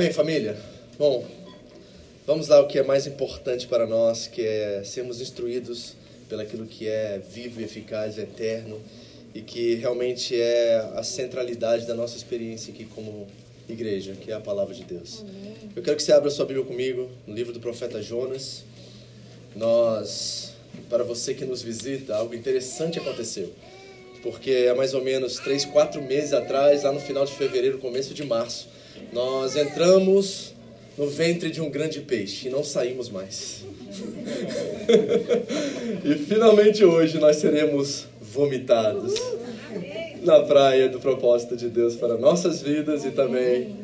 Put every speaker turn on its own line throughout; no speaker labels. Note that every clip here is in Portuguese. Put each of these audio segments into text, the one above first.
Amém, família? Bom, vamos lá o que é mais importante para nós, que é sermos instruídos pelaquilo que é vivo e eficaz, eterno e que realmente é a centralidade da nossa experiência aqui como igreja, que é a palavra de Deus. Eu quero que você abra sua Bíblia comigo no livro do profeta Jonas. Nós, para você que nos visita, algo interessante aconteceu. Porque há mais ou menos três, quatro meses atrás, lá no final de fevereiro, começo de março, nós entramos no ventre de um grande peixe e não saímos mais. e finalmente hoje nós seremos vomitados na praia do propósito de Deus para nossas vidas e também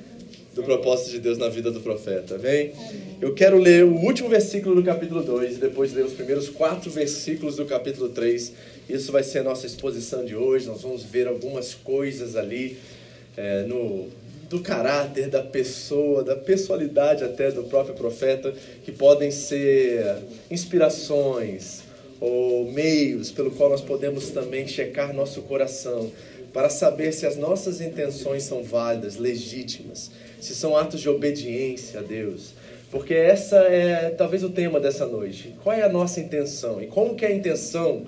do propósito de Deus na vida do profeta. Vem? Eu quero ler o último versículo do capítulo 2 e depois ler os primeiros quatro versículos do capítulo 3. Isso vai ser a nossa exposição de hoje. Nós vamos ver algumas coisas ali é, no, do caráter da pessoa, da pessoalidade até do próprio profeta, que podem ser inspirações ou meios pelo qual nós podemos também checar nosso coração para saber se as nossas intenções são válidas, legítimas, se são atos de obediência a Deus. Porque essa é talvez o tema dessa noite. Qual é a nossa intenção? E como que a intenção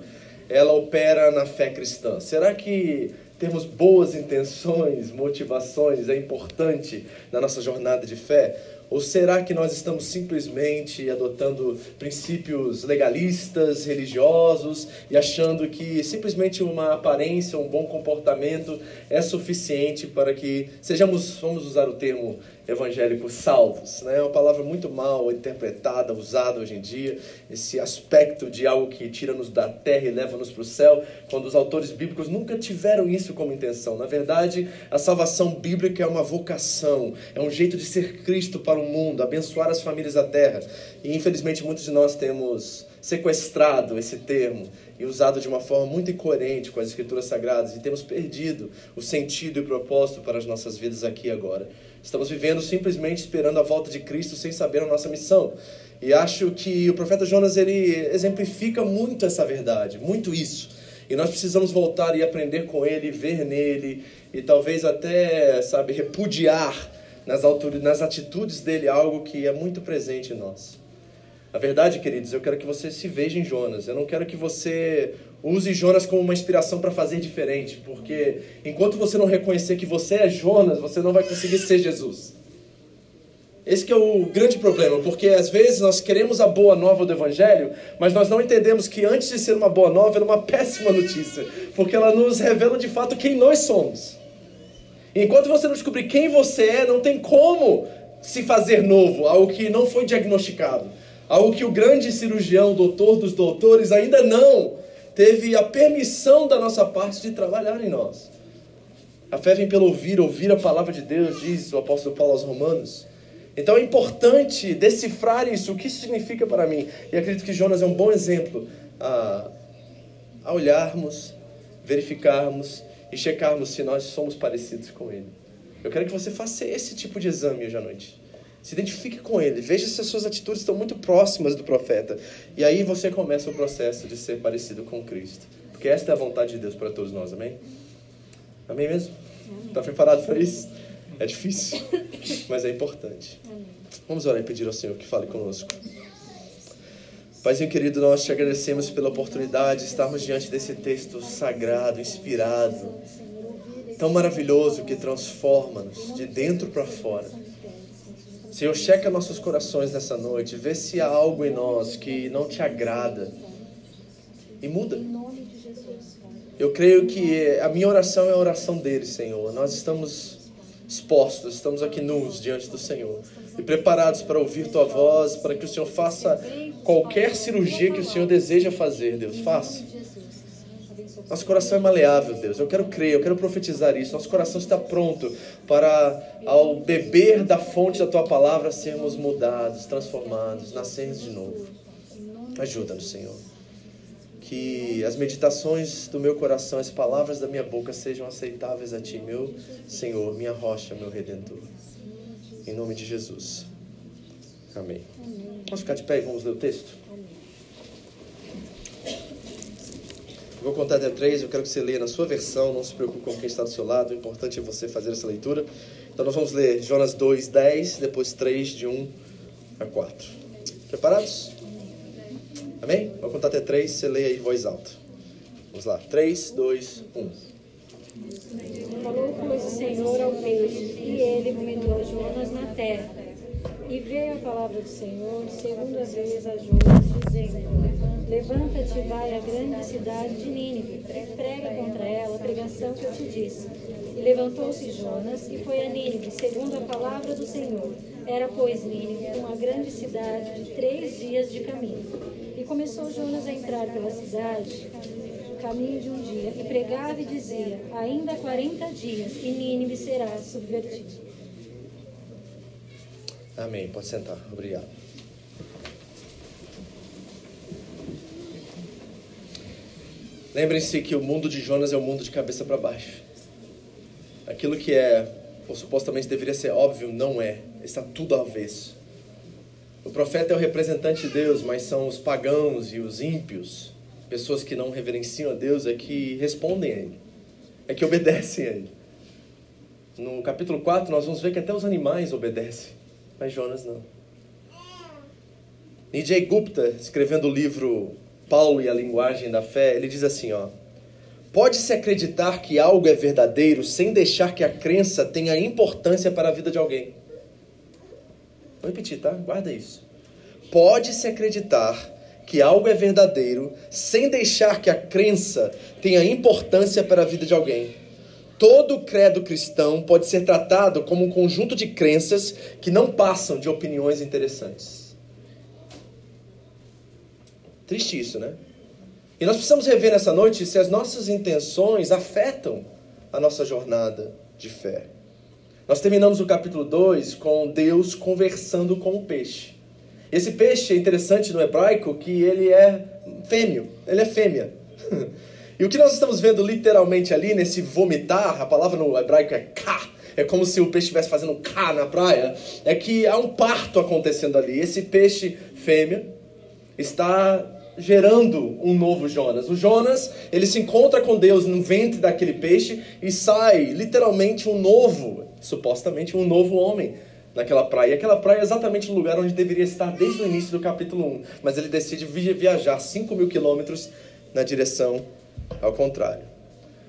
ela opera na fé cristã? Será que termos boas intenções, motivações é importante na nossa jornada de fé? Ou será que nós estamos simplesmente adotando princípios legalistas, religiosos e achando que simplesmente uma aparência, um bom comportamento é suficiente para que sejamos, vamos usar o termo evangélico, salvos? Né? É uma palavra muito mal interpretada, usada hoje em dia, esse aspecto de algo que tira-nos da terra e leva-nos para o céu, quando os autores bíblicos nunca tiveram isso como intenção. Na verdade, a salvação bíblica é uma vocação, é um jeito de ser Cristo para o mundo, abençoar as famílias da terra. E infelizmente muitos de nós temos sequestrado esse termo e usado de uma forma muito incoerente com as escrituras sagradas e temos perdido o sentido e propósito para as nossas vidas aqui e agora. Estamos vivendo simplesmente esperando a volta de Cristo sem saber a nossa missão. E acho que o profeta Jonas ele exemplifica muito essa verdade, muito isso. E nós precisamos voltar e aprender com ele, ver nele e talvez até, sabe, repudiar nas, nas atitudes dele algo que é muito presente em nós. A verdade, queridos, eu quero que você se veja em Jonas. Eu não quero que você use Jonas como uma inspiração para fazer diferente, porque enquanto você não reconhecer que você é Jonas, você não vai conseguir ser Jesus. Esse é o grande problema, porque às vezes nós queremos a boa nova do Evangelho, mas nós não entendemos que antes de ser uma boa nova, ela é uma péssima notícia, porque ela nos revela de fato quem nós somos. Enquanto você não descobrir quem você é, não tem como se fazer novo, algo que não foi diagnosticado, algo que o grande cirurgião, doutor dos doutores, ainda não teve a permissão da nossa parte de trabalhar em nós. A fé vem pelo ouvir, ouvir a palavra de Deus, diz o apóstolo Paulo aos Romanos. Então é importante decifrar isso, o que isso significa para mim. E acredito que Jonas é um bom exemplo a, a olharmos, verificarmos e checarmos se nós somos parecidos com ele. Eu quero que você faça esse tipo de exame hoje à noite. Se identifique com ele. Veja se as suas atitudes estão muito próximas do profeta. E aí você começa o processo de ser parecido com Cristo. Porque esta é a vontade de Deus para todos nós, amém? Amém mesmo? Está preparado para isso? É difícil, mas é importante. Vamos orar e pedir ao Senhor que fale conosco. Paizinho querido, nós te agradecemos pela oportunidade de estarmos diante desse texto sagrado, inspirado, tão maravilhoso que transforma-nos de dentro para fora. Senhor, checa nossos corações nessa noite, vê se há algo em nós que não te agrada e muda. Eu creio que a minha oração é a oração dele, Senhor. Nós estamos expostos, estamos aqui nus diante do Senhor e preparados para ouvir tua voz, para que o Senhor faça qualquer cirurgia que o Senhor deseja fazer, Deus, faça. Nosso coração é maleável, Deus. Eu quero crer, eu quero profetizar isso. Nosso coração está pronto para, ao beber da fonte da tua palavra, sermos mudados, transformados, nascermos de novo. Ajuda-nos, Senhor. Que as meditações do meu coração, as palavras da minha boca sejam aceitáveis a Ti, meu Senhor, minha rocha, meu redentor. Em nome de Jesus. Amém. Vamos ficar de pé e vamos ler o texto? Vou contar até três, eu quero que você leia na sua versão, não se preocupe com quem está do seu lado, o importante é você fazer essa leitura. Então nós vamos ler Jonas 2, 10, depois 3, de 1 a 4. Preparados? Amém? Vou contar até três, você leia em voz alta. Vamos lá. 3, 2, 1.
Falou, pois, o Senhor ao peixe, e ele vomitou Jonas na terra. E veio a palavra do Senhor segunda vez a Jonas, dizendo: Levanta-te e vai à grande cidade de Nínive, prega contra ela a pregação que eu te disse. E levantou-se Jonas e foi a Nínive, segundo a palavra do Senhor. Era, pois, Nínive uma grande cidade de três dias de caminho. E começou Jonas a entrar pela cidade, caminho de um dia, e pregava e dizia: Ainda quarenta dias, e Nínive será subvertida.
Amém. Pode sentar. Obrigado. Lembrem-se que o mundo de Jonas é um mundo de cabeça para baixo. Aquilo que é, ou supostamente deveria ser óbvio, não é. Está tudo ao avesso. O profeta é o representante de Deus, mas são os pagãos e os ímpios, pessoas que não reverenciam a Deus, é que respondem a Ele, é que obedecem a Ele. No capítulo 4, nós vamos ver que até os animais obedecem mas Jonas não. Nijay Gupta, escrevendo o livro Paulo e a Linguagem da Fé, ele diz assim, ó: Pode-se acreditar que algo é verdadeiro sem deixar que a crença tenha importância para a vida de alguém. Vou repetir, tá? Guarda isso. Pode-se acreditar que algo é verdadeiro sem deixar que a crença tenha importância para a vida de alguém. Todo credo cristão pode ser tratado como um conjunto de crenças que não passam de opiniões interessantes. Triste isso, né? E nós precisamos rever nessa noite se as nossas intenções afetam a nossa jornada de fé. Nós terminamos o capítulo 2 com Deus conversando com o peixe. Esse peixe é interessante no hebraico que ele é fêmeo, ele é fêmea. E o que nós estamos vendo literalmente ali, nesse vomitar, a palavra no hebraico é ká, é como se o peixe estivesse fazendo cá na praia, é que há um parto acontecendo ali. Esse peixe fêmea está gerando um novo Jonas. O Jonas, ele se encontra com Deus no ventre daquele peixe e sai literalmente um novo, supostamente um novo homem naquela praia. E aquela praia é exatamente o lugar onde deveria estar desde o início do capítulo 1. Mas ele decide viajar 5 mil quilômetros na direção ao contrário.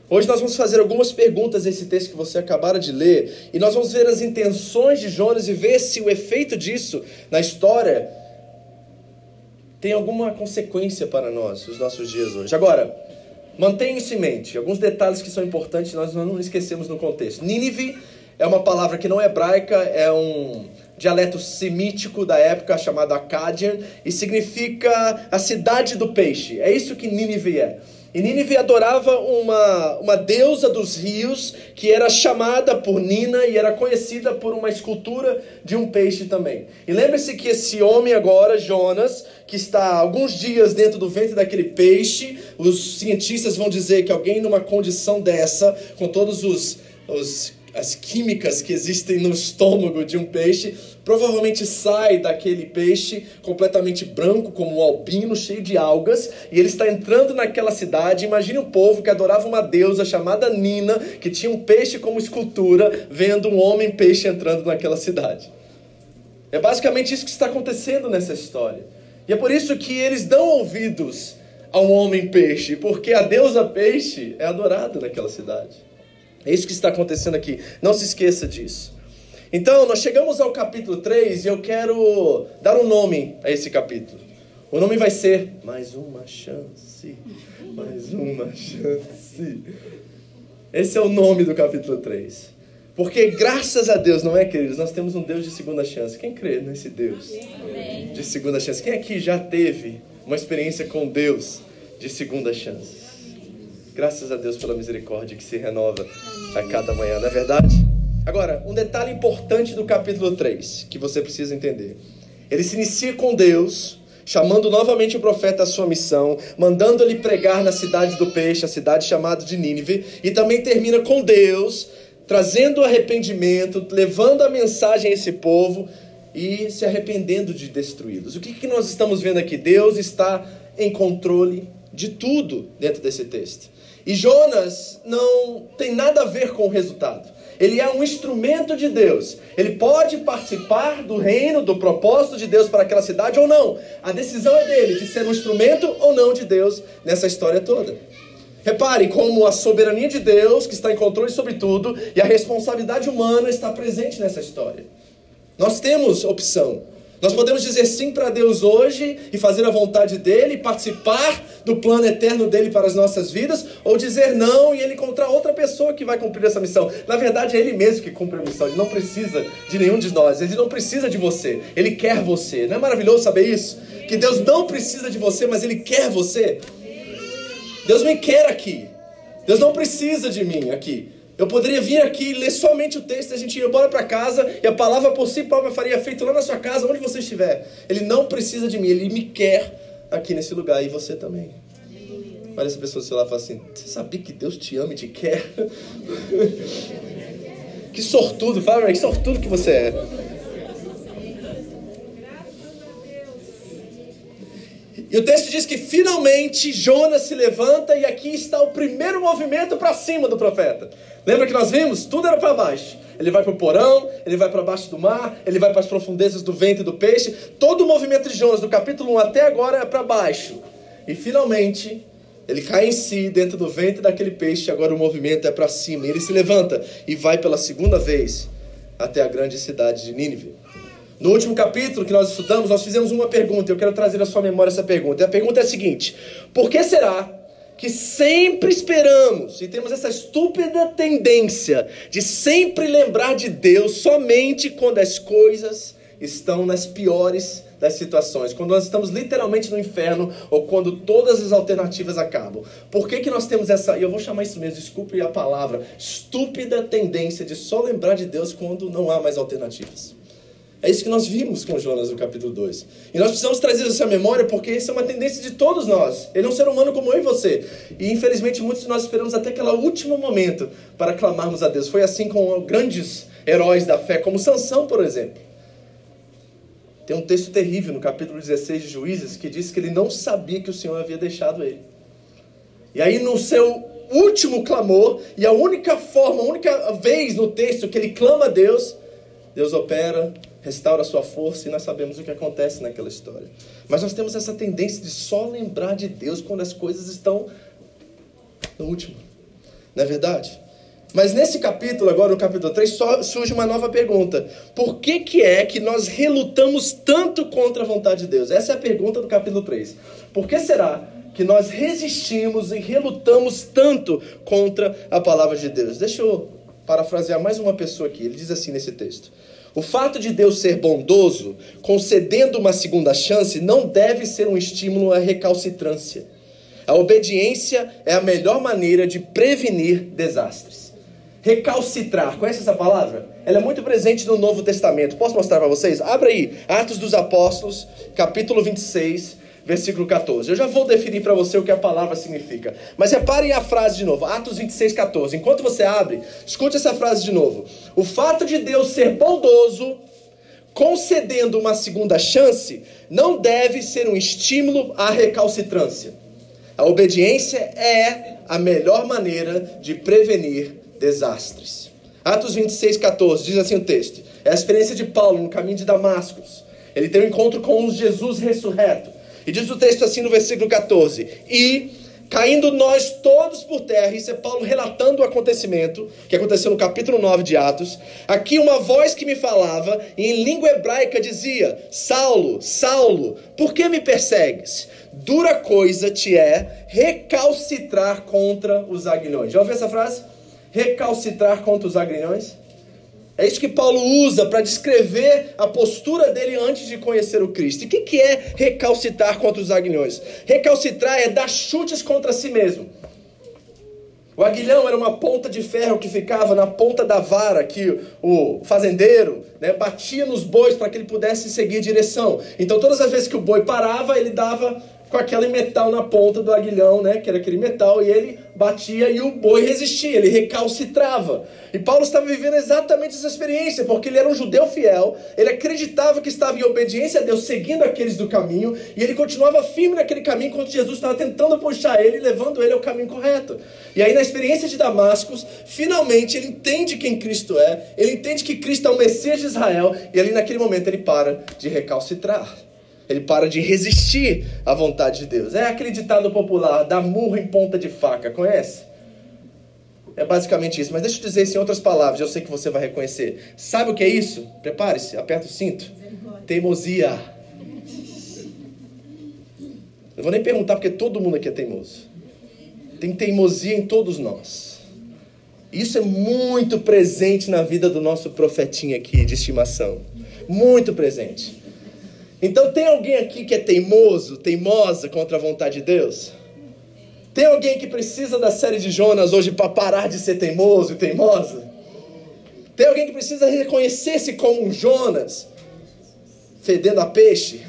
Hoje nós vamos fazer algumas perguntas nesse texto que você acabara de ler, e nós vamos ver as intenções de Jonas e ver se o efeito disso na história tem alguma consequência para nós, os nossos dias hoje. Agora, mantenha isso em mente, alguns detalhes que são importantes nós não esquecemos no contexto. Nínive é uma palavra que não é hebraica, é um dialeto semítico da época chamado Akkadian e significa a cidade do peixe. É isso que Nínive é. E Nínive adorava uma, uma deusa dos rios que era chamada por Nina e era conhecida por uma escultura de um peixe também. E lembre-se que esse homem agora, Jonas, que está alguns dias dentro do ventre daquele peixe, os cientistas vão dizer que alguém numa condição dessa, com todos os, os as químicas que existem no estômago de um peixe, provavelmente sai daquele peixe completamente branco, como um albino, cheio de algas, e ele está entrando naquela cidade. Imagine um povo que adorava uma deusa chamada Nina, que tinha um peixe como escultura, vendo um homem peixe entrando naquela cidade. É basicamente isso que está acontecendo nessa história. E é por isso que eles dão ouvidos ao homem peixe, porque a deusa peixe é adorada naquela cidade. É isso que está acontecendo aqui. Não se esqueça disso. Então, nós chegamos ao capítulo 3 e eu quero dar um nome a esse capítulo. O nome vai ser Mais uma chance. Mais uma chance. Esse é o nome do capítulo 3. Porque graças a Deus, não é, queridos? Nós temos um Deus de segunda chance. Quem crê nesse Deus de segunda chance? Quem aqui já teve uma experiência com Deus de segunda chance? Graças a Deus pela misericórdia que se renova a cada manhã, não é verdade? Agora, um detalhe importante do capítulo 3 que você precisa entender. Ele se inicia com Deus, chamando novamente o profeta à sua missão, mandando ele pregar na cidade do peixe, a cidade chamada de Nínive, e também termina com Deus trazendo arrependimento, levando a mensagem a esse povo e se arrependendo de destruí-los. O que, que nós estamos vendo aqui? Deus está em controle de tudo dentro desse texto. E Jonas não tem nada a ver com o resultado. Ele é um instrumento de Deus. Ele pode participar do reino, do propósito de Deus para aquela cidade ou não. A decisão é dele de ser um instrumento ou não de Deus nessa história toda. Repare como a soberania de Deus, que está em controle sobre tudo, e a responsabilidade humana está presente nessa história. Nós temos opção. Nós podemos dizer sim para Deus hoje e fazer a vontade dele, participar do plano eterno dele para as nossas vidas, ou dizer não e ele encontrar outra pessoa que vai cumprir essa missão. Na verdade, é ele mesmo que cumpre a missão, ele não precisa de nenhum de nós, ele não precisa de você, ele quer você. Não é maravilhoso saber isso? Que Deus não precisa de você, mas ele quer você. Deus me quer aqui. Deus não precisa de mim aqui. Eu poderia vir aqui, ler somente o texto, a gente ir embora para casa e a palavra por si própria faria feito lá na sua casa, onde você estiver. Ele não precisa de mim, ele me quer aqui nesse lugar e você também. Olha essa pessoa seu lado e fala assim: Você sabia que Deus te ama e te quer? que sortudo, fala, que sortudo que você é. E o texto diz que finalmente Jonas se levanta e aqui está o primeiro movimento para cima do profeta. Lembra que nós vimos? Tudo era para baixo. Ele vai para o porão, ele vai para baixo do mar, ele vai para as profundezas do vento e do peixe. Todo o movimento de Jonas, do capítulo 1 até agora, é para baixo. E finalmente, ele cai em si dentro do ventre daquele peixe. Agora o movimento é para cima. Ele se levanta e vai pela segunda vez até a grande cidade de Nínive. No último capítulo que nós estudamos, nós fizemos uma pergunta. Eu quero trazer à sua memória essa pergunta. E a pergunta é a seguinte: Por que será que sempre esperamos e temos essa estúpida tendência de sempre lembrar de Deus somente quando as coisas estão nas piores das situações, quando nós estamos literalmente no inferno ou quando todas as alternativas acabam. Por que, que nós temos essa, e eu vou chamar isso mesmo, desculpe a palavra, estúpida tendência de só lembrar de Deus quando não há mais alternativas? É isso que nós vimos com Jonas no capítulo 2. E nós precisamos trazer essa memória porque isso é uma tendência de todos nós. Ele é um ser humano como eu e você. E infelizmente muitos de nós esperamos até aquele último momento para clamarmos a Deus. Foi assim com grandes heróis da fé, como Sansão, por exemplo. Tem um texto terrível no capítulo 16 de Juízes que diz que ele não sabia que o Senhor havia deixado ele. E aí no seu último clamor, e a única forma, a única vez no texto que ele clama a Deus, Deus opera restaura sua força e nós sabemos o que acontece naquela história. Mas nós temos essa tendência de só lembrar de Deus quando as coisas estão no último. Não é verdade? Mas nesse capítulo, agora no capítulo 3, só surge uma nova pergunta. Por que, que é que nós relutamos tanto contra a vontade de Deus? Essa é a pergunta do capítulo 3. Por que será que nós resistimos e relutamos tanto contra a palavra de Deus? Deixa eu parafrasear mais uma pessoa aqui. Ele diz assim nesse texto: o fato de Deus ser bondoso, concedendo uma segunda chance, não deve ser um estímulo à recalcitrância. A obediência é a melhor maneira de prevenir desastres. Recalcitrar, conhece essa palavra? Ela é muito presente no Novo Testamento. Posso mostrar para vocês? Abra aí, Atos dos Apóstolos, capítulo 26, versículo 14. Eu já vou definir para você o que a palavra significa. Mas reparem a frase de novo, Atos 26, 14. Enquanto você abre, escute essa frase de novo. O fato de Deus ser bondoso, concedendo uma segunda chance, não deve ser um estímulo à recalcitrância. A obediência é a melhor maneira de prevenir desastres. Atos 26, 14, diz assim o texto. É a experiência de Paulo no caminho de Damasco. Ele tem um encontro com Jesus ressurreto. E diz o texto assim no versículo 14: E caindo nós todos por terra, isso é Paulo relatando o acontecimento que aconteceu no capítulo 9 de Atos. Aqui uma voz que me falava em língua hebraica dizia: Saulo, Saulo, por que me persegues? Dura coisa te é recalcitrar contra os aguilhões. Já ouviu essa frase? Recalcitrar contra os aguilhões? É isso que Paulo usa para descrever a postura dele antes de conhecer o Cristo. E o que, que é recalcitar contra os aguilhões? Recalcitrar é dar chutes contra si mesmo. O aguilhão era uma ponta de ferro que ficava na ponta da vara que o fazendeiro né, batia nos bois para que ele pudesse seguir direção. Então, todas as vezes que o boi parava, ele dava com aquele metal na ponta do aguilhão, né, que era aquele metal, e ele batia e o boi resistia, ele recalcitrava. E Paulo estava vivendo exatamente essa experiência, porque ele era um judeu fiel, ele acreditava que estava em obediência a Deus, seguindo aqueles do caminho, e ele continuava firme naquele caminho enquanto Jesus estava tentando puxar ele, levando ele ao caminho correto. E aí, na experiência de Damascus, finalmente ele entende quem Cristo é, ele entende que Cristo é o Messias de Israel, e ali naquele momento ele para de recalcitrar. Ele para de resistir à vontade de Deus. É aquele ditado popular, dá murro em ponta de faca, conhece? É basicamente isso. Mas deixa eu dizer isso em outras palavras, eu sei que você vai reconhecer. Sabe o que é isso? Prepare-se, aperta o cinto. Teimosia. Eu vou nem perguntar porque todo mundo aqui é teimoso. Tem teimosia em todos nós. Isso é muito presente na vida do nosso profetinho aqui de estimação. Muito presente. Então tem alguém aqui que é teimoso, teimosa contra a vontade de Deus? Tem alguém que precisa da série de Jonas hoje para parar de ser teimoso e teimosa? Tem alguém que precisa reconhecer-se como um Jonas, fedendo a peixe,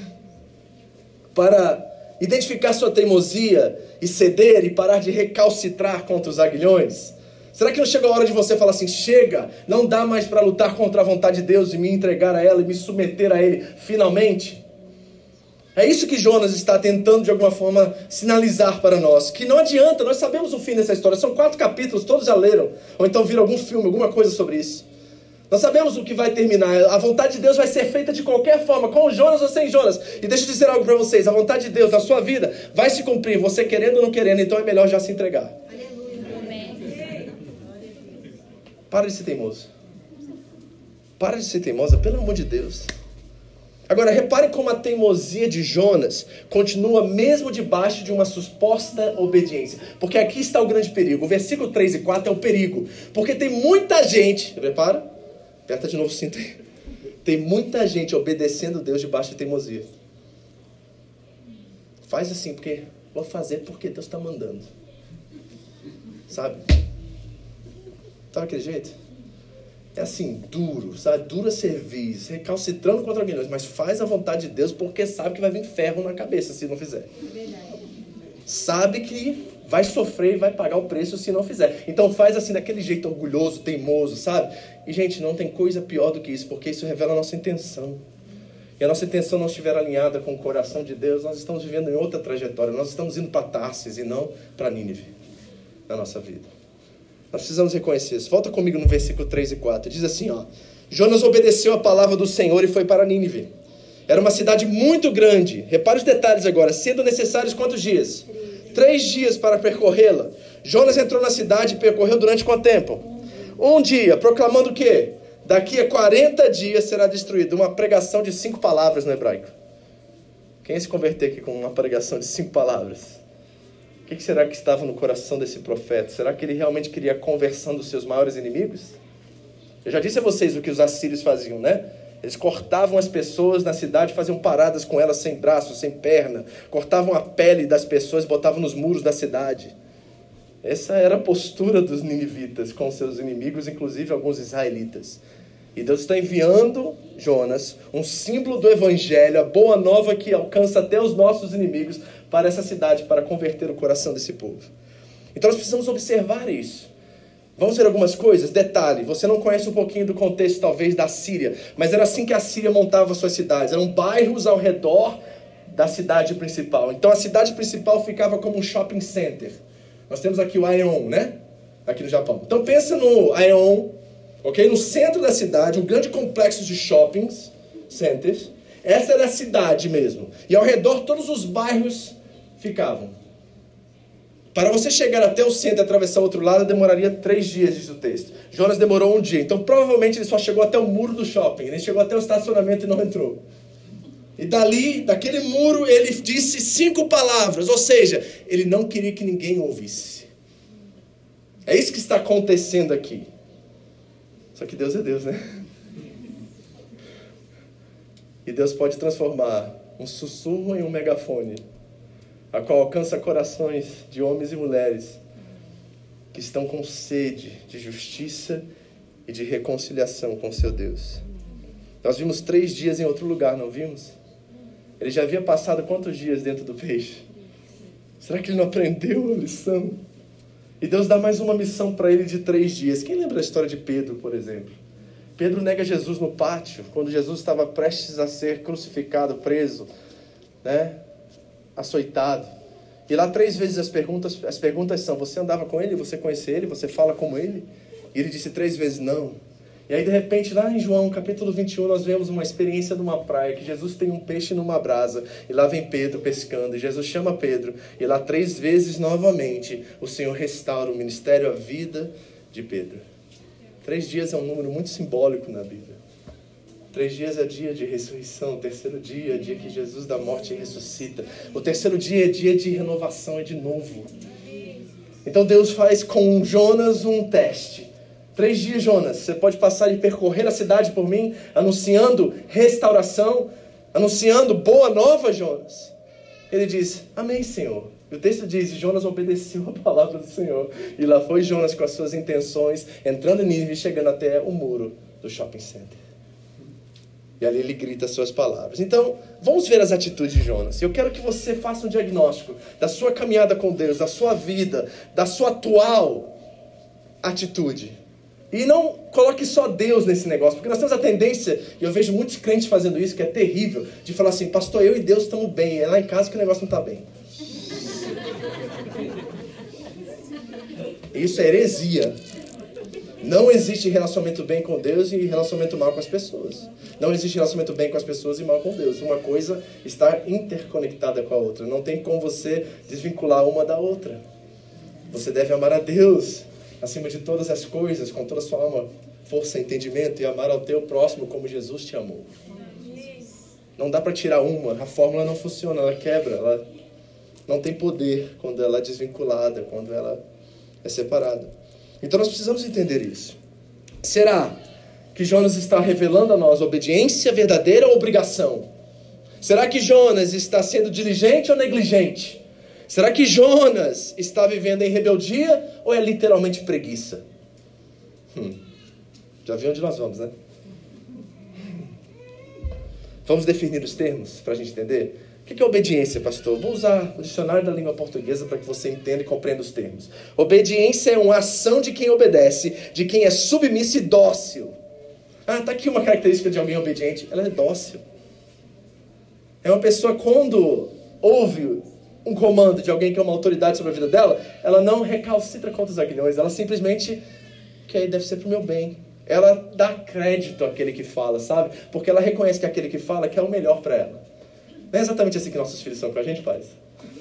para identificar sua teimosia e ceder e parar de recalcitrar contra os aguilhões? Será que não chegou a hora de você falar assim: chega, não dá mais para lutar contra a vontade de Deus e me entregar a ela e me submeter a Ele finalmente? É isso que Jonas está tentando de alguma forma sinalizar para nós. Que não adianta, nós sabemos o fim dessa história. São quatro capítulos, todos já leram. Ou então viram algum filme, alguma coisa sobre isso. Nós sabemos o que vai terminar. A vontade de Deus vai ser feita de qualquer forma, com Jonas ou sem Jonas. E deixa eu dizer algo para vocês: a vontade de Deus na sua vida vai se cumprir, você querendo ou não querendo, então é melhor já se entregar. Para de ser teimoso. Para de ser teimosa, pelo amor de Deus. Agora, repare como a teimosia de Jonas continua mesmo debaixo de uma suposta obediência. Porque aqui está o grande perigo. O versículo 3 e 4 é o perigo. Porque tem muita gente, repara, aperta de novo o cinto aí. Tem muita gente obedecendo Deus debaixo de teimosia. Faz assim, porque vou fazer porque Deus está mandando. Sabe? Sabe aquele jeito? É assim, duro, sabe? Dura serviço, recalcitrando contra alguém, mas faz a vontade de Deus porque sabe que vai vir ferro na cabeça se não fizer. Sabe que vai sofrer e vai pagar o preço se não fizer. Então faz assim daquele jeito orgulhoso, teimoso, sabe? E gente, não tem coisa pior do que isso, porque isso revela a nossa intenção. E a nossa intenção não estiver alinhada com o coração de Deus, nós estamos vivendo em outra trajetória. Nós estamos indo para Tarsis e não para Nínive na nossa vida. Nós precisamos reconhecer isso. Volta comigo no versículo 3 e 4. Diz assim, ó. Jonas obedeceu a palavra do Senhor e foi para Nínive. Era uma cidade muito grande. Repare os detalhes agora. Sendo necessários quantos dias? Três dias para percorrê-la. Jonas entrou na cidade e percorreu durante quanto tempo? Um dia, proclamando o quê? Daqui a 40 dias será destruído. Uma pregação de cinco palavras no hebraico. Quem se converter aqui com uma pregação de cinco palavras? O que será que estava no coração desse profeta? Será que ele realmente queria a conversão dos seus maiores inimigos? Eu já disse a vocês o que os assírios faziam, né? Eles cortavam as pessoas na cidade, faziam paradas com elas sem braço, sem perna, cortavam a pele das pessoas, botavam nos muros da cidade. Essa era a postura dos ninivitas com seus inimigos, inclusive alguns israelitas. E Deus está enviando Jonas, um símbolo do evangelho, a boa nova que alcança até os nossos inimigos, para essa cidade, para converter o coração desse povo. Então nós precisamos observar isso. Vamos ver algumas coisas? Detalhe: você não conhece um pouquinho do contexto, talvez, da Síria, mas era assim que a Síria montava suas cidades. Eram bairros ao redor da cidade principal. Então a cidade principal ficava como um shopping center. Nós temos aqui o Aeon, né? Aqui no Japão. Então pensa no Aeon, ok? No centro da cidade, um grande complexo de shoppings centers. Essa era a cidade mesmo. E ao redor todos os bairros ficavam. Para você chegar até o centro e atravessar o outro lado, demoraria três dias, diz o texto. Jonas demorou um dia. Então, provavelmente, ele só chegou até o muro do shopping. Ele chegou até o estacionamento e não entrou. E dali, daquele muro, ele disse cinco palavras. Ou seja, ele não queria que ninguém ouvisse. É isso que está acontecendo aqui. Só que Deus é Deus, né? E Deus pode transformar um sussurro em um megafone a qual alcança corações de homens e mulheres que estão com sede de justiça e de reconciliação com seu Deus. Nós vimos três dias em outro lugar, não vimos? Ele já havia passado quantos dias dentro do peixe? Será que ele não aprendeu a lição? E Deus dá mais uma missão para ele de três dias. Quem lembra a história de Pedro, por exemplo? Pedro nega Jesus no pátio, quando Jesus estava prestes a ser crucificado, preso, né? Açoitado. E lá três vezes as perguntas, as perguntas são: você andava com ele? Você conhece ele? Você fala como ele? E ele disse três vezes não. E aí, de repente, lá em João, capítulo 21, nós vemos uma experiência numa praia, que Jesus tem um peixe numa brasa, e lá vem Pedro pescando, e Jesus chama Pedro, e lá três vezes novamente o Senhor restaura o ministério, a vida de Pedro. Três dias é um número muito simbólico na Bíblia. Três dias é dia de ressurreição. O terceiro dia é dia que Jesus da morte ressuscita. O terceiro dia é dia de renovação, é de novo. Então Deus faz com Jonas um teste. Três dias, Jonas, você pode passar e percorrer a cidade por mim, anunciando restauração, anunciando boa nova, Jonas. Ele diz: Amém, Senhor. E o texto diz: Jonas obedeceu a palavra do Senhor. E lá foi Jonas com as suas intenções, entrando em Nínive e chegando até o muro do shopping center. E ali ele grita as suas palavras. Então, vamos ver as atitudes de Jonas. Eu quero que você faça um diagnóstico da sua caminhada com Deus, da sua vida, da sua atual atitude. E não coloque só Deus nesse negócio, porque nós temos a tendência, e eu vejo muitos crentes fazendo isso, que é terrível, de falar assim, pastor, eu e Deus estamos bem, é lá em casa que o negócio não está bem. Isso é heresia. Não existe relacionamento bem com Deus e relacionamento mal com as pessoas. Não existe relacionamento bem com as pessoas e mal com Deus. Uma coisa está interconectada com a outra. Não tem como você desvincular uma da outra. Você deve amar a Deus acima de todas as coisas, com toda a sua alma, força entendimento, e amar ao teu próximo como Jesus te amou. Não dá para tirar uma, a fórmula não funciona, ela quebra, ela não tem poder quando ela é desvinculada, quando ela é separada. Então nós precisamos entender isso. Será que Jonas está revelando a nós obediência verdadeira ou obrigação? Será que Jonas está sendo diligente ou negligente? Será que Jonas está vivendo em rebeldia ou é literalmente preguiça? Hum. Já viu onde nós vamos, né? Vamos definir os termos para a gente entender? O que é obediência, pastor? Vou usar o dicionário da língua portuguesa para que você entenda e compreenda os termos. Obediência é uma ação de quem obedece, de quem é submisso e dócil. Ah, tá aqui uma característica de alguém obediente. Ela é dócil. É uma pessoa quando ouve um comando de alguém que é uma autoridade sobre a vida dela, ela não recalcitra contra os aguilhões, ela simplesmente que aí deve ser pro meu bem. Ela dá crédito àquele que fala, sabe? Porque ela reconhece que aquele que fala quer o melhor para ela. Não é exatamente assim que nossos filhos são com a gente, faz.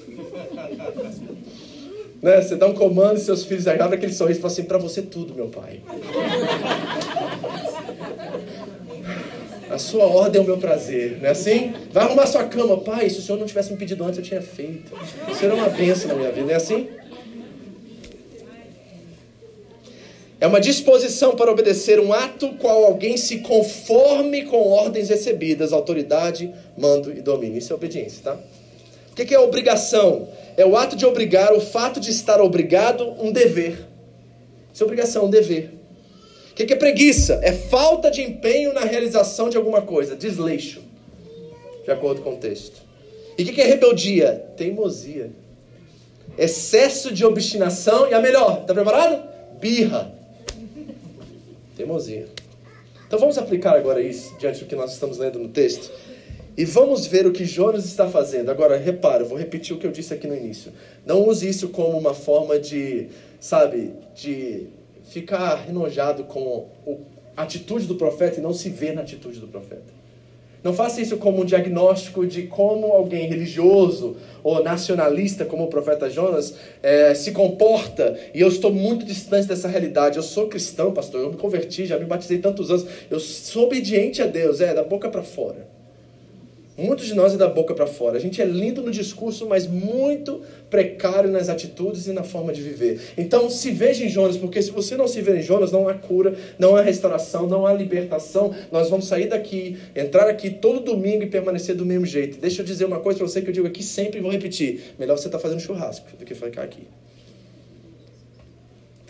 né? Você dá um comando e seus filhos abrem aquele sorriso e falam assim, para você tudo, meu pai. A sua ordem é o meu prazer, não é assim? Vai arrumar sua cama, pai. Se o senhor não tivesse me pedido antes, eu tinha feito. O senhor é uma bênção na minha vida, não é assim? É uma disposição para obedecer um ato qual alguém se conforme com ordens recebidas, autoridade, mando e domínio. Isso é obediência, tá? O que é obrigação? É o ato de obrigar, o fato de estar obrigado, um dever. Isso é obrigação, um dever. O que, é preguiça? É falta de empenho na realização de alguma coisa, desleixo, de acordo com o texto. E o que é rebeldia? Teimosia. Excesso de obstinação e a melhor, tá preparado? Birra. Teimosia. Então vamos aplicar agora isso diante do que nós estamos lendo no texto. E vamos ver o que Jonas está fazendo. Agora, repara, vou repetir o que eu disse aqui no início. Não use isso como uma forma de, sabe, de ficar enojado com a atitude do profeta e não se ver na atitude do profeta. Não faça isso como um diagnóstico de como alguém religioso ou nacionalista, como o profeta Jonas, é, se comporta. E eu estou muito distante dessa realidade. Eu sou cristão, pastor. Eu me converti, já me batizei tantos anos. Eu sou obediente a Deus, é, da boca para fora. Muitos de nós é da boca para fora. A gente é lindo no discurso, mas muito precário nas atitudes e na forma de viver. Então, se veja em Jonas, porque se você não se ver em Jonas, não há cura, não há restauração, não há libertação. Nós vamos sair daqui, entrar aqui todo domingo e permanecer do mesmo jeito. Deixa eu dizer uma coisa para você que eu digo aqui sempre e vou repetir: melhor você estar tá fazendo churrasco do que ficar aqui.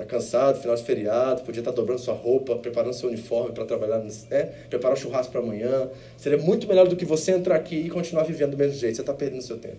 Está cansado, final de feriado, podia estar tá dobrando sua roupa, preparando seu uniforme para trabalhar, né? preparar o churrasco para amanhã. Seria muito melhor do que você entrar aqui e continuar vivendo do mesmo jeito. Você está perdendo seu tempo.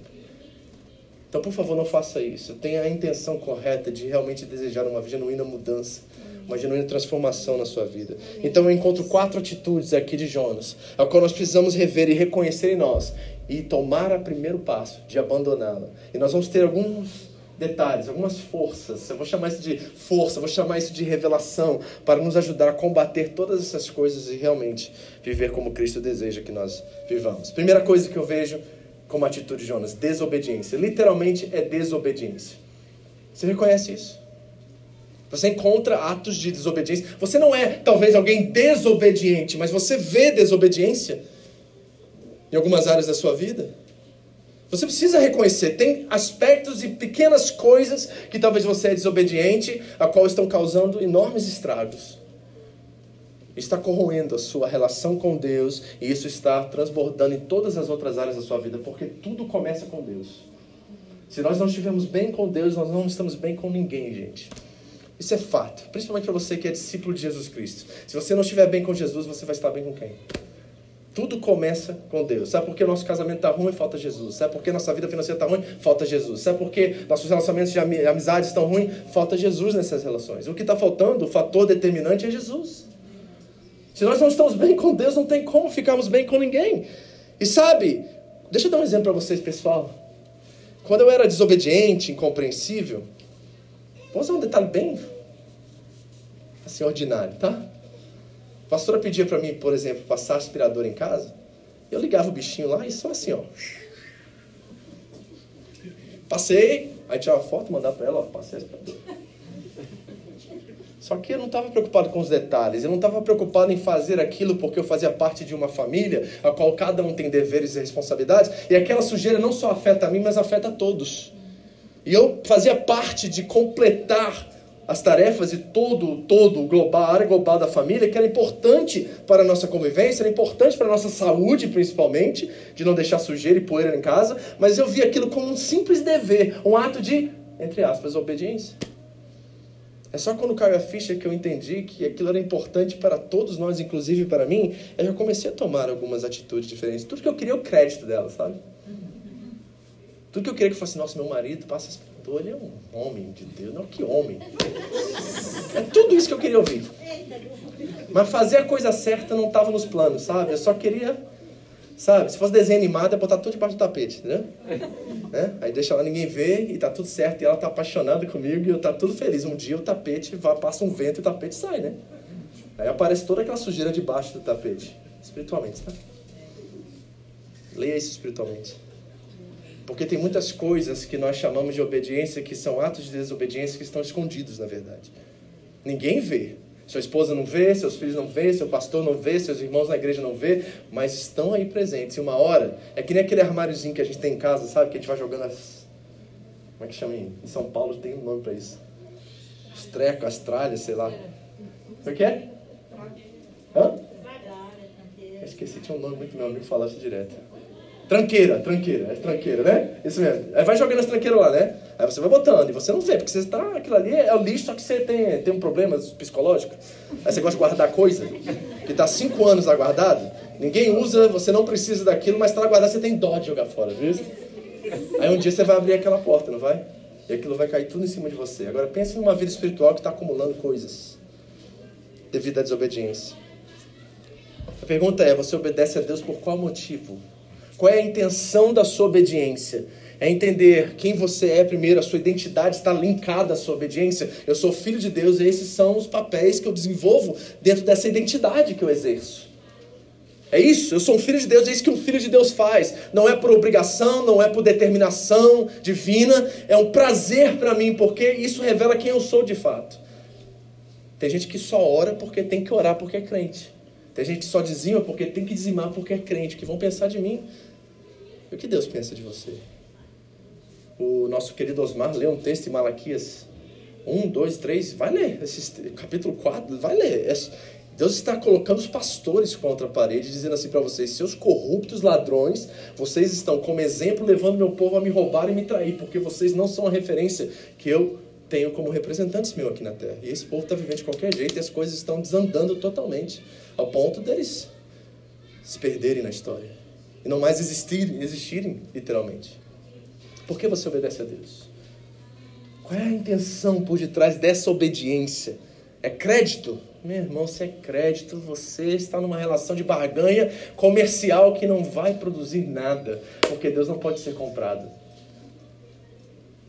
Então, por favor, não faça isso. Tenha a intenção correta de realmente desejar uma genuína mudança, uma genuína transformação na sua vida. Então, eu encontro quatro atitudes aqui de Jonas, a qual nós precisamos rever e reconhecer em nós e tomar o primeiro passo de abandoná-la. E nós vamos ter alguns detalhes, algumas forças. Eu vou chamar isso de força, vou chamar isso de revelação para nos ajudar a combater todas essas coisas e realmente viver como Cristo deseja que nós vivamos. Primeira coisa que eu vejo como atitude de Jonas, desobediência. Literalmente é desobediência. Você reconhece isso? Você encontra atos de desobediência. Você não é talvez alguém desobediente, mas você vê desobediência em algumas áreas da sua vida. Você precisa reconhecer, tem aspectos e pequenas coisas que talvez você é desobediente, a qual estão causando enormes estragos. Está corroendo a sua relação com Deus e isso está transbordando em todas as outras áreas da sua vida, porque tudo começa com Deus. Se nós não estivermos bem com Deus, nós não estamos bem com ninguém, gente. Isso é fato, principalmente para você que é discípulo de Jesus Cristo. Se você não estiver bem com Jesus, você vai estar bem com quem? Tudo começa com Deus. Sabe por que nosso casamento está ruim? Falta Jesus. Sabe por que nossa vida financeira está ruim? Falta Jesus. Sabe por que nossos relacionamentos de amizades estão ruins? Falta Jesus nessas relações. O que está faltando, o fator determinante é Jesus. Se nós não estamos bem com Deus, não tem como ficarmos bem com ninguém. E sabe, deixa eu dar um exemplo para vocês, pessoal. Quando eu era desobediente, incompreensível, vou usar um detalhe bem assim ordinário, tá? A pastora pedia para mim, por exemplo, passar aspirador em casa. Eu ligava o bichinho lá e só assim, ó. Passei, aí tirava foto, mandava para ela, ó, passei aspirador. Só que eu não estava preocupado com os detalhes, eu não estava preocupado em fazer aquilo porque eu fazia parte de uma família, a qual cada um tem deveres e responsabilidades, e aquela sujeira não só afeta a mim, mas afeta a todos. E eu fazia parte de completar as tarefas e todo, todo global, a área global da família, que era importante para a nossa convivência, era importante para a nossa saúde, principalmente, de não deixar sujeira e poeira em casa, mas eu vi aquilo como um simples dever, um ato de, entre aspas, obediência. É só quando caiu a ficha que eu entendi que aquilo era importante para todos nós, inclusive para mim, aí eu comecei a tomar algumas atitudes diferentes. Tudo que eu queria, o crédito dela, sabe? Tudo que eu queria que fosse, nosso meu marido passa pastor, ele é um homem de Deus. Não, que homem. É tudo isso que eu queria ouvir. Mas fazer a coisa certa não estava nos planos, sabe? Eu só queria, sabe? Se fosse desenho animado, é botar tudo debaixo do tapete? Né? Aí deixa lá ninguém ver e tá tudo certo. E ela tá apaixonada comigo e eu tá tudo feliz. Um dia o tapete vai, passa um vento e o tapete sai, né? Aí aparece toda aquela sujeira debaixo do tapete. Espiritualmente, tá? Leia isso espiritualmente. Porque tem muitas coisas que nós chamamos de obediência que são atos de desobediência que estão escondidos, na verdade. Ninguém vê. Sua esposa não vê, seus filhos não vê, seu pastor não vê, seus irmãos na igreja não vê, mas estão aí presentes. E uma hora, é que nem aquele armáriozinho que a gente tem em casa, sabe? Que a gente vai jogando as. Como é que chama em São Paulo? Tem um nome para isso. Os trecos, as tralhas, sei lá. O que é? Hã? Eu esqueci, tinha um nome muito meu amigo falava isso direto. Tranqueira, tranqueira, é tranqueira, né? Isso mesmo. Aí vai jogando as tranqueiras lá, né? Aí você vai botando e você não vê, porque você está. Aquilo ali é o lixo, só que você tem, tem um problema psicológico. Aí você gosta de guardar coisa que está cinco anos lá guardado, ninguém usa, você não precisa daquilo, mas está guardado, você tem dó de jogar fora, viu? Aí um dia você vai abrir aquela porta, não vai? E aquilo vai cair tudo em cima de você. Agora pense numa vida espiritual que está acumulando coisas devido à desobediência. A pergunta é: você obedece a Deus por qual motivo? Qual é a intenção da sua obediência? É entender quem você é primeiro, a sua identidade está linkada à sua obediência. Eu sou filho de Deus e esses são os papéis que eu desenvolvo dentro dessa identidade que eu exerço. É isso, eu sou um filho de Deus, é isso que um filho de Deus faz. Não é por obrigação, não é por determinação divina, é um prazer para mim, porque isso revela quem eu sou de fato. Tem gente que só ora porque tem que orar porque é crente. Tem gente que só dizima porque tem que dizimar porque é crente, que vão pensar de mim. E o que Deus pensa de você? O nosso querido Osmar lê um texto em Malaquias 1, 2, 3, vai ler, esse, capítulo 4, vai ler. Deus está colocando os pastores contra a parede, dizendo assim para vocês: seus corruptos ladrões, vocês estão como exemplo levando meu povo a me roubar e me trair, porque vocês não são a referência que eu tenho como representantes meu aqui na terra. E esse povo está vivendo de qualquer jeito e as coisas estão desandando totalmente, ao ponto deles se perderem na história e não mais existirem, existirem literalmente. Por que você obedece a Deus? Qual é a intenção por detrás dessa obediência? É crédito? Meu irmão, se é crédito, você está numa relação de barganha comercial que não vai produzir nada, porque Deus não pode ser comprado.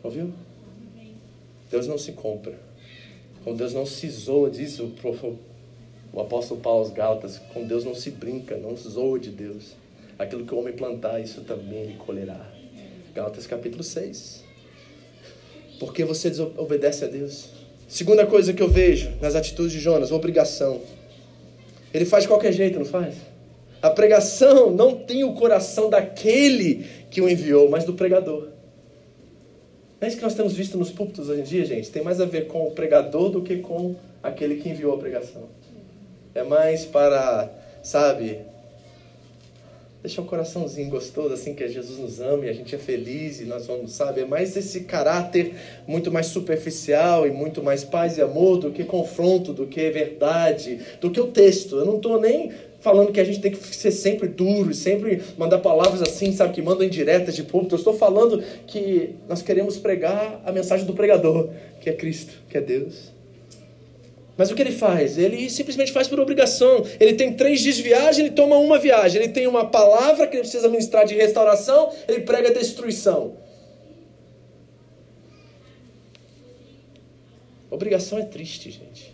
Ouviu? Deus não se compra. Com Deus não se zoa, diz o, o apóstolo Paulo aos Gálatas, com Deus não se brinca, não se zoa de Deus. Aquilo que o homem plantar, isso também ele colherá. Gálatas capítulo 6. Porque você desobedece a Deus. Segunda coisa que eu vejo nas atitudes de Jonas, obrigação. Ele faz de qualquer jeito, não faz? A pregação não tem o coração daquele que o enviou, mas do pregador. É isso que nós temos visto nos púlpitos hoje em dia, gente? Tem mais a ver com o pregador do que com aquele que enviou a pregação. É mais para, sabe, deixar um coraçãozinho gostoso, assim, que Jesus nos ama e a gente é feliz e nós vamos, sabe? É mais esse caráter muito mais superficial e muito mais paz e amor do que confronto, do que verdade, do que o texto. Eu não estou nem falando que a gente tem que ser sempre duro e sempre mandar palavras assim, sabe, que mandam indiretas de púlpito. Eu estou falando que nós queremos pregar a mensagem do pregador, que é Cristo, que é Deus. Mas o que ele faz? Ele simplesmente faz por obrigação. Ele tem três dias de viagem, ele toma uma viagem. Ele tem uma palavra que ele precisa ministrar de restauração, ele prega destruição. Obrigação é triste, gente.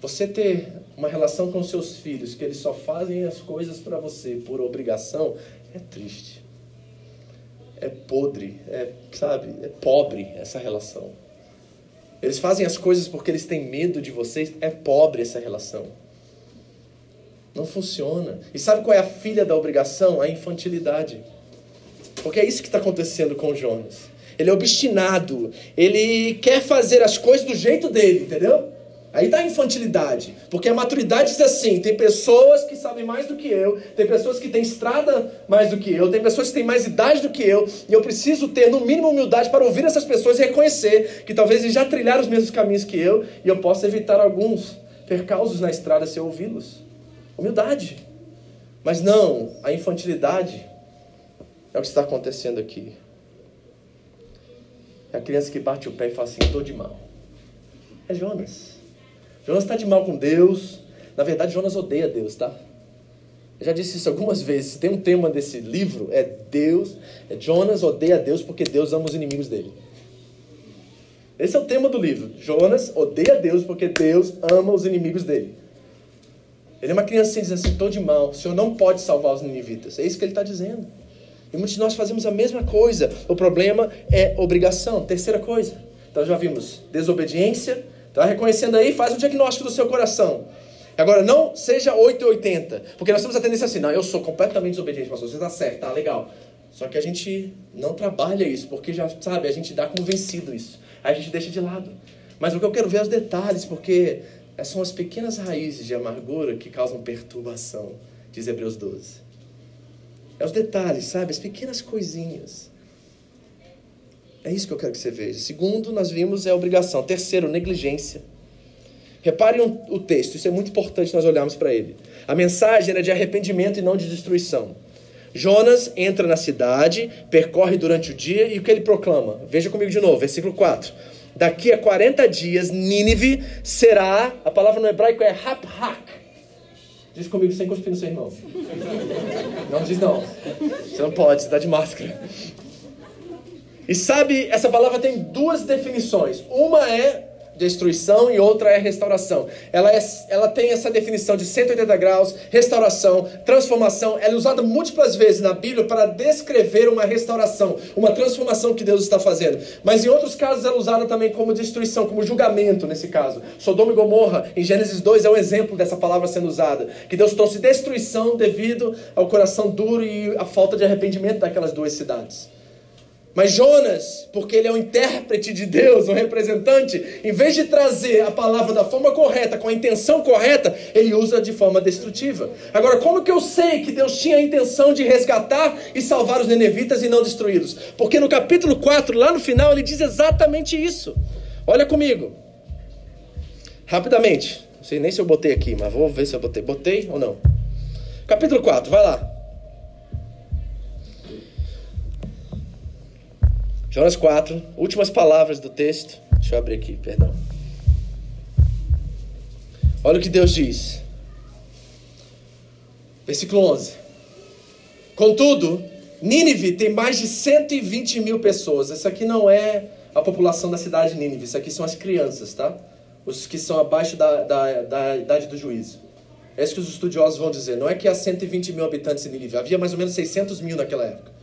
Você ter uma relação com seus filhos que eles só fazem as coisas para você por obrigação é triste. É podre, é, sabe, é pobre essa relação. Eles fazem as coisas porque eles têm medo de vocês. É pobre essa relação. Não funciona. E sabe qual é a filha da obrigação? A infantilidade. Porque é isso que está acontecendo com Jonas. Ele é obstinado. Ele quer fazer as coisas do jeito dele, entendeu? Aí está a infantilidade. Porque a maturidade diz assim: tem pessoas que sabem mais do que eu, tem pessoas que têm estrada mais do que eu, tem pessoas que têm mais idade do que eu, e eu preciso ter, no mínimo, humildade para ouvir essas pessoas e reconhecer que talvez eles já trilharam os mesmos caminhos que eu, e eu possa evitar alguns percalços na estrada se eu ouvi-los. Humildade. Mas não, a infantilidade é o que está acontecendo aqui. É a criança que bate o pé e fala assim: estou de mal. É Jonas. Jonas está de mal com Deus. Na verdade, Jonas odeia Deus, tá? Eu já disse isso algumas vezes. Tem um tema desse livro, é Deus, é Jonas odeia Deus porque Deus ama os inimigos dele. Esse é o tema do livro. Jonas odeia Deus porque Deus ama os inimigos dele. Ele é uma criancinha dizendo assim, estou de mal, o Senhor não pode salvar os ninivitas. É isso que ele está dizendo. E muitos de nós fazemos a mesma coisa. O problema é obrigação. Terceira coisa. Então já vimos desobediência, Está reconhecendo aí? Faz um diagnóstico do seu coração. Agora, não seja 880. Porque nós temos a tendência assim, não, eu sou completamente desobediente, pastor. Você está certo, tá legal. Só que a gente não trabalha isso, porque já sabe, a gente dá como vencido isso. A gente deixa de lado. Mas o que eu quero ver é os detalhes, porque são as pequenas raízes de amargura que causam perturbação, diz Hebreus 12. É os detalhes, sabe? As pequenas coisinhas. É isso que eu quero que você veja. Segundo, nós vimos é obrigação. Terceiro, negligência. Reparem o texto, isso é muito importante nós olharmos para ele. A mensagem era de arrependimento e não de destruição. Jonas entra na cidade, percorre durante o dia e o que ele proclama? Veja comigo de novo, versículo 4. Daqui a 40 dias, Nínive será, a palavra no hebraico é hap-hak. Diz comigo sem cuspir no seu irmão. Não diz não. Você não pode, você está de máscara. E sabe, essa palavra tem duas definições. Uma é destruição e outra é restauração. Ela, é, ela tem essa definição de 180 graus, restauração, transformação. Ela é usada múltiplas vezes na Bíblia para descrever uma restauração, uma transformação que Deus está fazendo. Mas em outros casos ela é usada também como destruição, como julgamento nesse caso. Sodoma e Gomorra, em Gênesis 2, é um exemplo dessa palavra sendo usada. Que Deus trouxe destruição devido ao coração duro e à falta de arrependimento daquelas duas cidades. Mas Jonas, porque ele é o intérprete de Deus, o representante, em vez de trazer a palavra da forma correta, com a intenção correta, ele usa de forma destrutiva. Agora, como que eu sei que Deus tinha a intenção de resgatar e salvar os nenevitas e não destruí-los? Porque no capítulo 4, lá no final, ele diz exatamente isso. Olha comigo. Rapidamente. Não sei nem se eu botei aqui, mas vou ver se eu botei. Botei ou não? Capítulo 4, vai lá. Jonas 4, últimas palavras do texto. Deixa eu abrir aqui, perdão. Olha o que Deus diz. Versículo 11. Contudo, Nínive tem mais de 120 mil pessoas. Essa aqui não é a população da cidade de Nínive. Isso aqui são as crianças, tá? Os que são abaixo da, da, da idade do juízo. É isso que os estudiosos vão dizer. Não é que há 120 mil habitantes em Nínive. Havia mais ou menos 600 mil naquela época.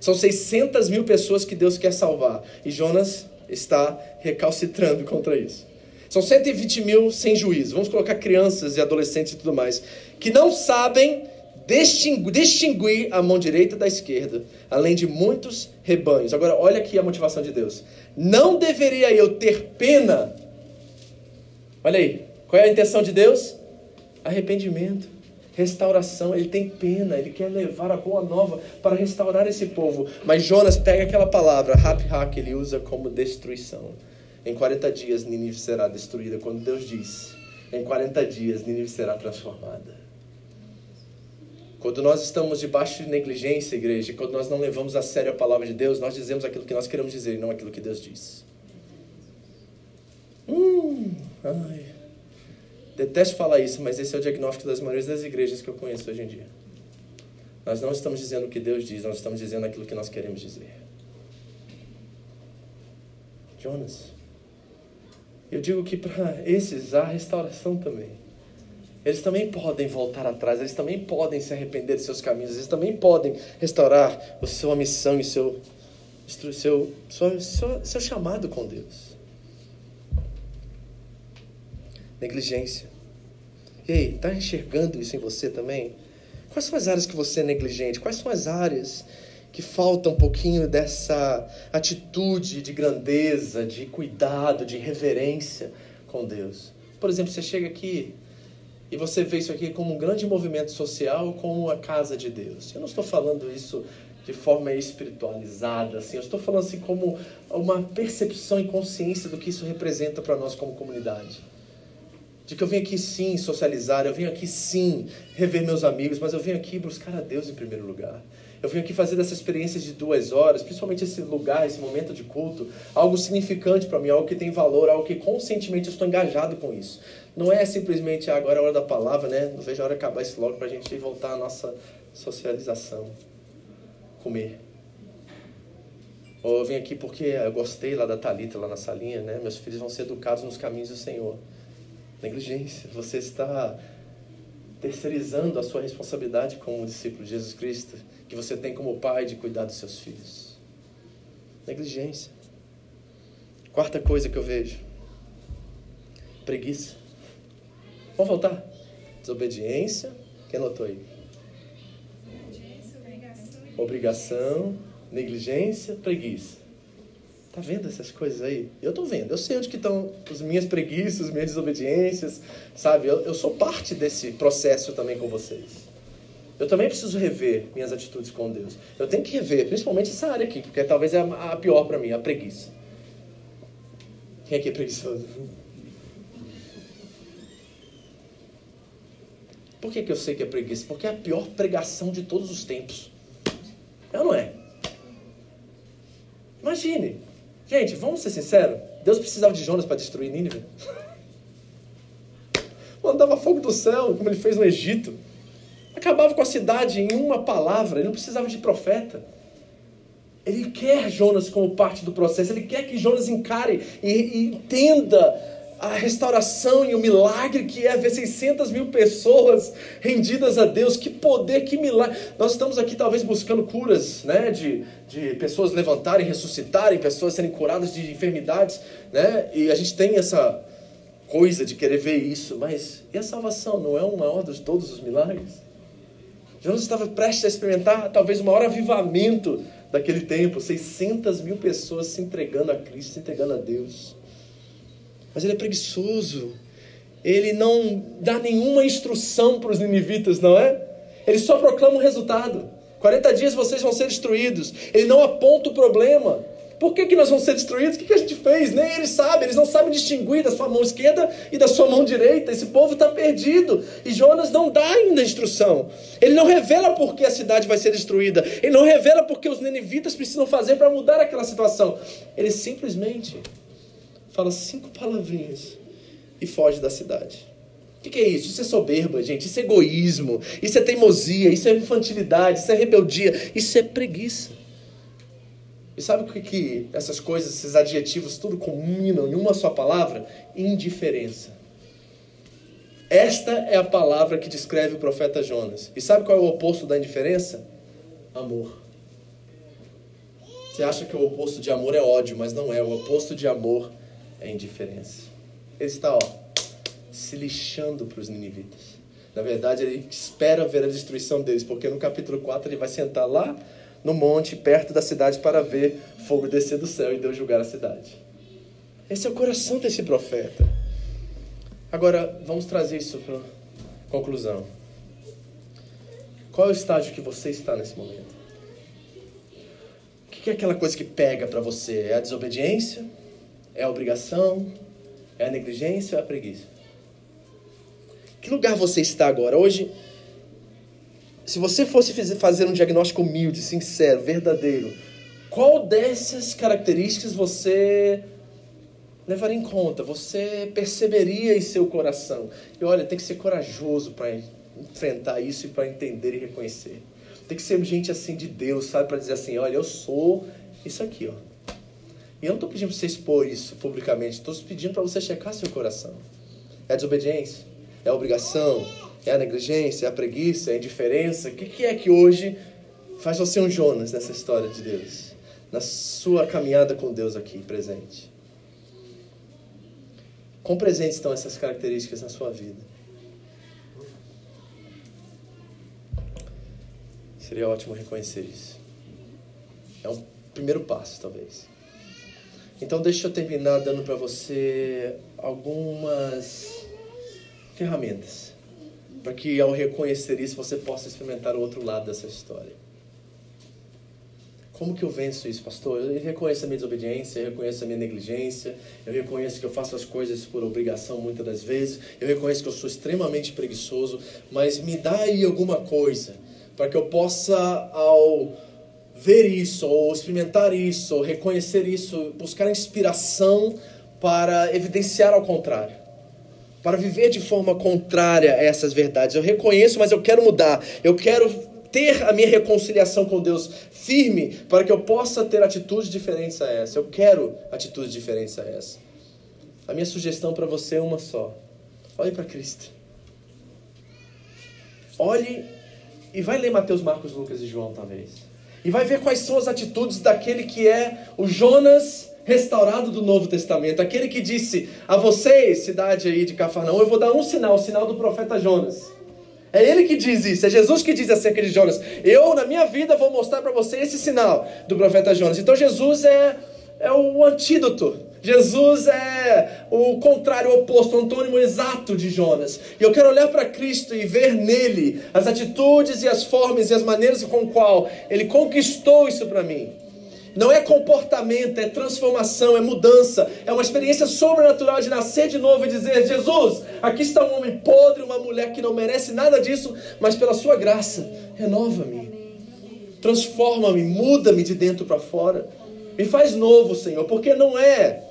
São 600 mil pessoas que Deus quer salvar. E Jonas está recalcitrando contra isso. São 120 mil sem juízo. Vamos colocar crianças e adolescentes e tudo mais. Que não sabem distinguir, a mão direita da esquerda. Além de muitos rebanhos. Agora, olha aqui a motivação de Deus. Não deveria eu ter pena. Olha aí. Qual é a intenção de Deus? Arrependimento restauração, ele tem pena, ele quer levar a boa nova para restaurar esse povo. Mas Jonas pega aquela palavra, hap hak, ele usa como destruição. Em 40 dias Nínive será destruída, quando Deus diz, em 40 dias Nínive será transformada. Quando nós estamos debaixo de negligência, igreja, quando nós não levamos a sério a palavra de Deus, nós dizemos aquilo que nós queremos dizer e não aquilo que Deus diz. Hum, ai. Detesto falar isso, mas esse é o diagnóstico das maneiras das igrejas que eu conheço hoje em dia. Nós não estamos dizendo o que Deus diz, nós estamos dizendo aquilo que nós queremos dizer. Jonas, eu digo que para esses há restauração também. Eles também podem voltar atrás, eles também podem se arrepender de seus caminhos, eles também podem restaurar a sua missão e seu, seu, seu, seu, seu chamado com Deus. Negligência. Ei, está enxergando isso em você também? Quais são as áreas que você é negligente? Quais são as áreas que falta um pouquinho dessa atitude de grandeza, de cuidado, de reverência com Deus? Por exemplo, você chega aqui e você vê isso aqui como um grande movimento social, como a casa de Deus. Eu não estou falando isso de forma espiritualizada, assim. Eu estou falando assim como uma percepção e consciência do que isso representa para nós como comunidade de que eu venho aqui sim socializar, eu venho aqui sim rever meus amigos, mas eu venho aqui buscar a Deus em primeiro lugar. Eu venho aqui fazer dessa experiência de duas horas, principalmente esse lugar, esse momento de culto, algo significante para mim, algo que tem valor, algo que conscientemente eu estou engajado com isso. Não é simplesmente ah, agora é a hora da palavra, né? Não vejo a hora de acabar isso logo para a gente voltar à nossa socialização. Comer. Ou eu vim aqui porque eu gostei lá da Talita lá na salinha, né? Meus filhos vão ser educados nos caminhos do Senhor. Negligência. Você está terceirizando a sua responsabilidade como discípulo de Jesus Cristo, que você tem como pai de cuidar dos seus filhos. Negligência. Quarta coisa que eu vejo: preguiça. Vamos voltar? Desobediência. Quem anotou aí? Obrigação, negligência, preguiça. Tá vendo essas coisas aí? Eu tô vendo. Eu sei onde que estão as minhas preguiças, as minhas desobediências, sabe? Eu, eu sou parte desse processo também com vocês. Eu também preciso rever minhas atitudes com Deus. Eu tenho que rever, principalmente essa área aqui, porque talvez é a pior para mim, a preguiça. Quem aqui é preguiçoso? Por que, que eu sei que é preguiça? Porque é a pior pregação de todos os tempos. É ou não é? Imagine. Gente, vamos ser sinceros. Deus precisava de Jonas para destruir Nínive. Mandava fogo do céu, como ele fez no Egito. Acabava com a cidade em uma palavra. Ele não precisava de profeta. Ele quer Jonas como parte do processo. Ele quer que Jonas encare e, e entenda a restauração e o milagre que é ver 600 mil pessoas rendidas a Deus. Que poder, que milagre. Nós estamos aqui talvez buscando curas, né? De, de pessoas levantarem, ressuscitarem, pessoas serem curadas de enfermidades, né? E a gente tem essa coisa de querer ver isso, mas e a salvação não é o maior de todos os milagres? Jesus estava prestes a experimentar talvez o maior avivamento daquele tempo, 600 mil pessoas se entregando a Cristo, se entregando a Deus mas ele é preguiçoso. Ele não dá nenhuma instrução para os ninivitas, não é? Ele só proclama o resultado. 40 dias vocês vão ser destruídos. Ele não aponta o problema. Por que, que nós vamos ser destruídos? O que, que a gente fez? Nem eles sabem, eles não sabem distinguir da sua mão esquerda e da sua mão direita. Esse povo está perdido. E Jonas não dá ainda instrução. Ele não revela por que a cidade vai ser destruída. Ele não revela por que os ninivitas precisam fazer para mudar aquela situação. Ele simplesmente fala cinco palavrinhas e foge da cidade. O que, que, é isso? Isso é soberba, gente. Isso é egoísmo. Isso é teimosia. Isso é infantilidade. Isso é rebeldia. Isso é preguiça. E sabe o que, que essas coisas, esses adjetivos, tudo combinam em uma só palavra? Indiferença. Esta é a palavra que descreve o profeta Jonas. E sabe qual é o oposto da indiferença? Amor. Você acha que o oposto de amor é ódio, mas não é. O oposto de amor é indiferença. Ele está, ó, se lixando para os ninivitas. Na verdade, ele espera ver a destruição deles, porque no capítulo 4 ele vai sentar lá no monte, perto da cidade, para ver fogo descer do céu e Deus julgar a cidade. Esse é o coração desse profeta. Agora, vamos trazer isso para conclusão. Qual é o estágio que você está nesse momento? O que é aquela coisa que pega para você? É a desobediência? É a obrigação? É a negligência ou é a preguiça? Que lugar você está agora? Hoje, se você fosse fazer um diagnóstico humilde, sincero, verdadeiro, qual dessas características você levaria em conta? Você perceberia em seu coração? E olha, tem que ser corajoso para enfrentar isso e para entender e reconhecer. Tem que ser gente assim de Deus, sabe? Para dizer assim: olha, eu sou isso aqui, ó. E eu não estou pedindo para você expor isso publicamente, estou pedindo para você checar seu coração. É a desobediência? É a obrigação? É a negligência? É a preguiça? É a indiferença? O que, que é que hoje faz você um Jonas nessa história de Deus? Na sua caminhada com Deus aqui presente? Quão presentes estão essas características na sua vida? Seria ótimo reconhecer isso. É um primeiro passo, talvez. Então deixa eu terminar dando para você algumas ferramentas para que ao reconhecer isso você possa experimentar o outro lado dessa história. Como que eu venço isso, pastor? Eu reconheço a minha desobediência, eu reconheço a minha negligência, eu reconheço que eu faço as coisas por obrigação muitas das vezes, eu reconheço que eu sou extremamente preguiçoso, mas me dá aí alguma coisa para que eu possa, ao ver isso, ou experimentar isso, ou reconhecer isso, buscar inspiração para evidenciar ao contrário. Para viver de forma contrária a essas verdades. Eu reconheço, mas eu quero mudar. Eu quero ter a minha reconciliação com Deus firme para que eu possa ter atitudes diferentes a essa. Eu quero atitudes diferentes a essa. A minha sugestão para você é uma só. Olhe para Cristo. Olhe e vai ler Mateus, Marcos, Lucas e João, talvez. E vai ver quais são as atitudes daquele que é o Jonas restaurado do Novo Testamento, aquele que disse a vocês, cidade aí de Cafarnaum, eu vou dar um sinal, o sinal do profeta Jonas. É ele que diz isso, é Jesus que diz acerca de Jonas. Eu, na minha vida, vou mostrar para você esse sinal do profeta Jonas. Então, Jesus é é o antídoto. Jesus é o contrário, o oposto, o antônimo exato de Jonas. E eu quero olhar para Cristo e ver nele as atitudes e as formas e as maneiras com qual ele conquistou isso para mim. Não é comportamento, é transformação, é mudança, é uma experiência sobrenatural de nascer de novo e dizer: Jesus, aqui está um homem podre, uma mulher que não merece nada disso, mas pela sua graça, renova-me, transforma-me, muda-me de dentro para fora, me faz novo, Senhor, porque não é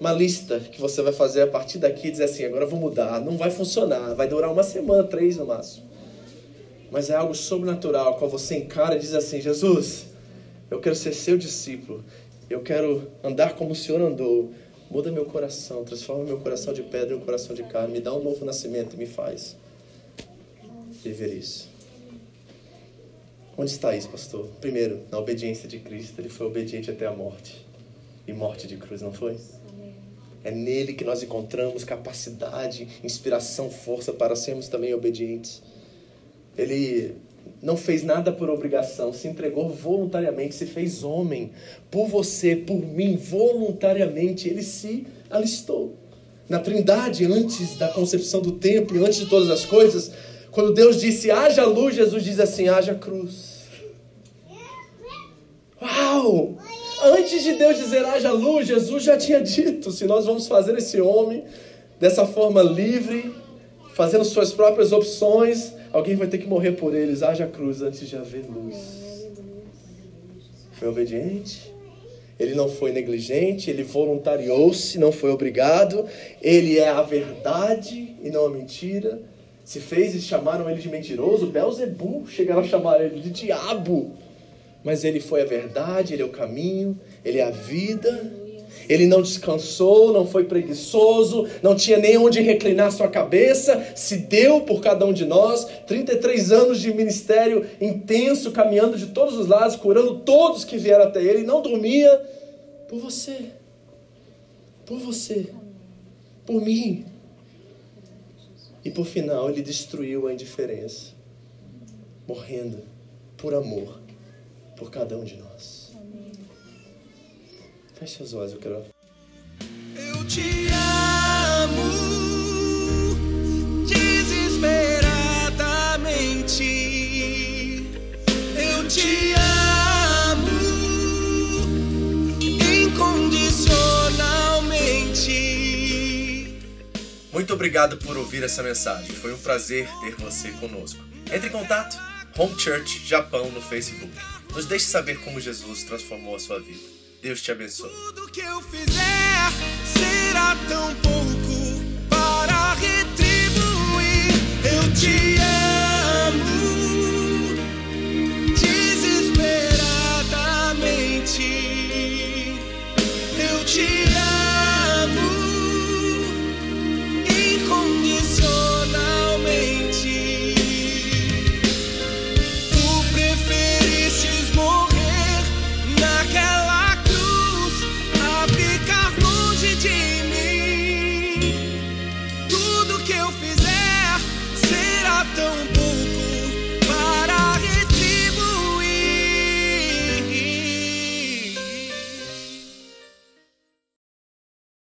uma lista que você vai fazer a partir daqui e dizer assim: agora vou mudar. Não vai funcionar, vai durar uma semana, três no máximo. Mas é algo sobrenatural, qual você encara e diz assim: Jesus, eu quero ser seu discípulo, eu quero andar como o Senhor andou. Muda meu coração, transforma meu coração de pedra em um coração de carne, me dá um novo nascimento e me faz viver isso. Onde está isso, pastor? Primeiro, na obediência de Cristo, ele foi obediente até a morte. E morte de cruz, não foi? É nele que nós encontramos capacidade, inspiração, força para sermos também obedientes. Ele não fez nada por obrigação, se entregou voluntariamente, se fez homem por você, por mim, voluntariamente. Ele se alistou. Na Trindade, antes da concepção do templo, antes de todas as coisas, quando Deus disse haja luz, Jesus diz assim: haja cruz. Antes de Deus dizer haja luz, Jesus já tinha dito: se nós vamos fazer esse homem dessa forma livre, fazendo suas próprias opções, alguém vai ter que morrer por eles. Haja cruz antes de haver luz. Foi obediente. Ele não foi negligente, ele voluntariou-se, não foi obrigado. Ele é a verdade e não a mentira. Se fez e chamaram ele de mentiroso, Belzebu chegaram a chamar ele de diabo. Mas ele foi a verdade, ele é o caminho, ele é a vida. Ele não descansou, não foi preguiçoso, não tinha nem onde reclinar sua cabeça, se deu por cada um de nós. 33 anos de ministério intenso, caminhando de todos os lados, curando todos que vieram até ele. Não dormia por você, por você, por mim. E por final, ele destruiu a indiferença, morrendo por amor por cada um de nós. Feche seus olhos, eu quero.
Eu te amo desesperadamente. Eu te amo incondicionalmente.
Muito obrigado por ouvir essa mensagem. Foi um prazer ter você conosco. Entre em contato Home Church Japão no Facebook. Nos deixe saber como Jesus transformou a sua vida. Deus te abençoe.
Tudo que eu fizer será tão pouco para retribuir. Eu te amo